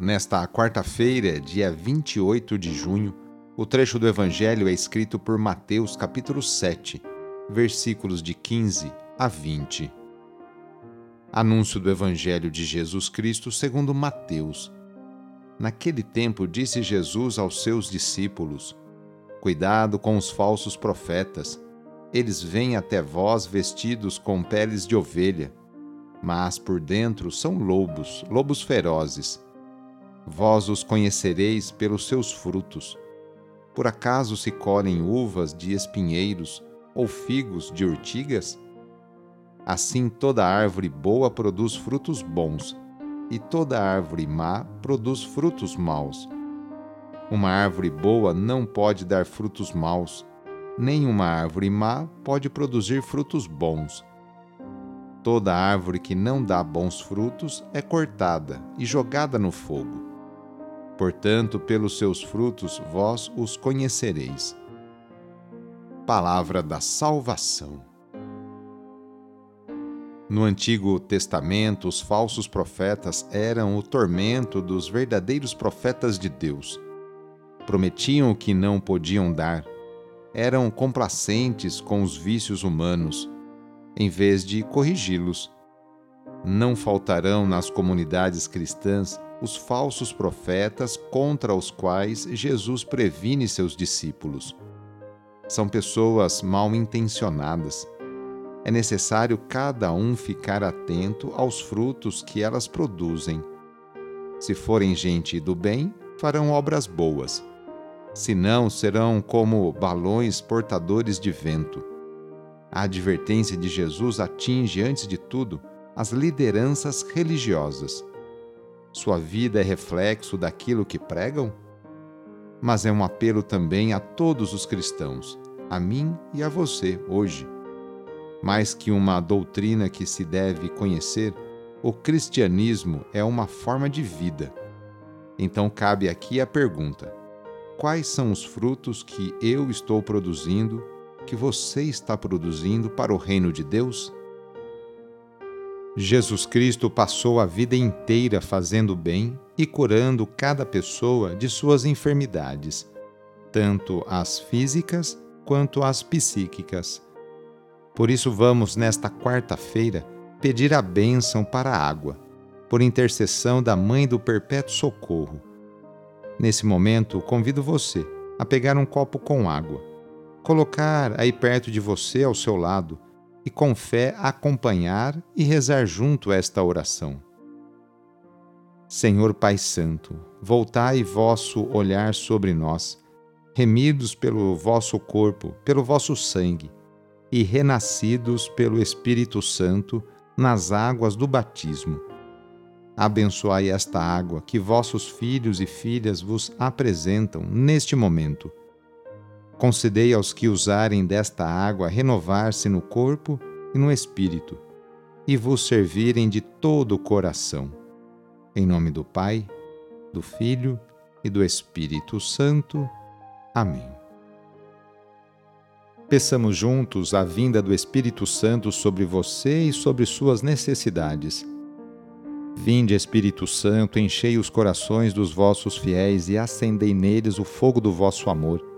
Nesta quarta-feira, dia 28 de junho, o trecho do Evangelho é escrito por Mateus, capítulo 7 versículos de 15 a 20. Anúncio do Evangelho de Jesus Cristo segundo Mateus. Naquele tempo disse Jesus aos seus discípulos: Cuidado com os falsos profetas. Eles vêm até vós vestidos com peles de ovelha, mas por dentro são lobos, lobos ferozes. Vós os conhecereis pelos seus frutos. Por acaso se colhem uvas de espinheiros ou figos de urtigas? Assim toda árvore boa produz frutos bons, e toda árvore má produz frutos maus. Uma árvore boa não pode dar frutos maus, nem uma árvore má pode produzir frutos bons. Toda árvore que não dá bons frutos é cortada e jogada no fogo. Portanto, pelos seus frutos vós os conhecereis palavra da salvação. No Antigo Testamento, os falsos profetas eram o tormento dos verdadeiros profetas de Deus. Prometiam o que não podiam dar, eram complacentes com os vícios humanos, em vez de corrigi-los. Não faltarão nas comunidades cristãs os falsos profetas contra os quais Jesus previne seus discípulos. São pessoas mal intencionadas. É necessário cada um ficar atento aos frutos que elas produzem. Se forem gente do bem, farão obras boas. Se não, serão como balões portadores de vento. A advertência de Jesus atinge, antes de tudo, as lideranças religiosas. Sua vida é reflexo daquilo que pregam? mas é um apelo também a todos os cristãos, a mim e a você hoje. Mais que uma doutrina que se deve conhecer, o cristianismo é uma forma de vida. Então cabe aqui a pergunta: quais são os frutos que eu estou produzindo, que você está produzindo para o reino de Deus? Jesus Cristo passou a vida inteira fazendo bem e curando cada pessoa de suas enfermidades, tanto as físicas quanto as psíquicas. Por isso, vamos, nesta quarta-feira, pedir a bênção para a água, por intercessão da Mãe do Perpétuo Socorro. Nesse momento, convido você a pegar um copo com água, colocar aí perto de você, ao seu lado, e com fé acompanhar e rezar junto esta oração. Senhor Pai Santo, voltai vosso olhar sobre nós, remidos pelo vosso corpo, pelo vosso sangue, e renascidos pelo Espírito Santo nas águas do batismo. Abençoai esta água que vossos filhos e filhas vos apresentam neste momento Concedei aos que usarem desta água renovar-se no corpo e no espírito, e vos servirem de todo o coração. Em nome do Pai, do Filho e do Espírito Santo. Amém. Peçamos juntos a vinda do Espírito Santo sobre você e sobre suas necessidades. Vinde, Espírito Santo, enchei os corações dos vossos fiéis e acendei neles o fogo do vosso amor.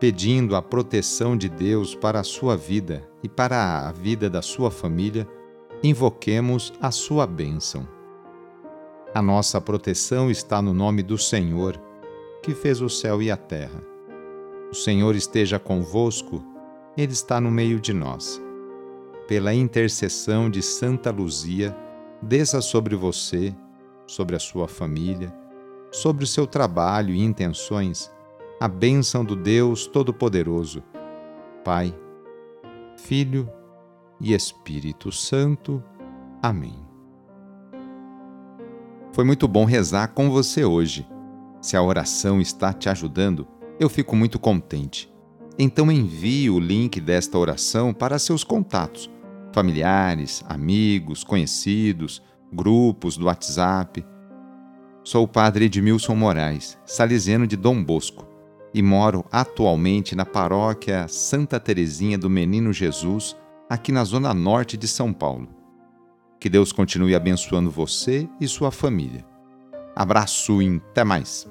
Pedindo a proteção de Deus para a sua vida e para a vida da sua família, invoquemos a sua bênção. A nossa proteção está no nome do Senhor, que fez o céu e a terra. O Senhor esteja convosco, Ele está no meio de nós. Pela intercessão de Santa Luzia, desça sobre você, sobre a sua família, sobre o seu trabalho e intenções, a bênção do Deus Todo-Poderoso, Pai, Filho e Espírito Santo. Amém. Foi muito bom rezar com você hoje. Se a oração está te ajudando, eu fico muito contente. Então envie o link desta oração para seus contatos, familiares, amigos, conhecidos, grupos do WhatsApp. Sou o padre Edmilson Moraes, salesiano de Dom Bosco, e moro atualmente na paróquia Santa Terezinha do Menino Jesus, aqui na zona norte de São Paulo. Que Deus continue abençoando você e sua família. Abraço e até mais.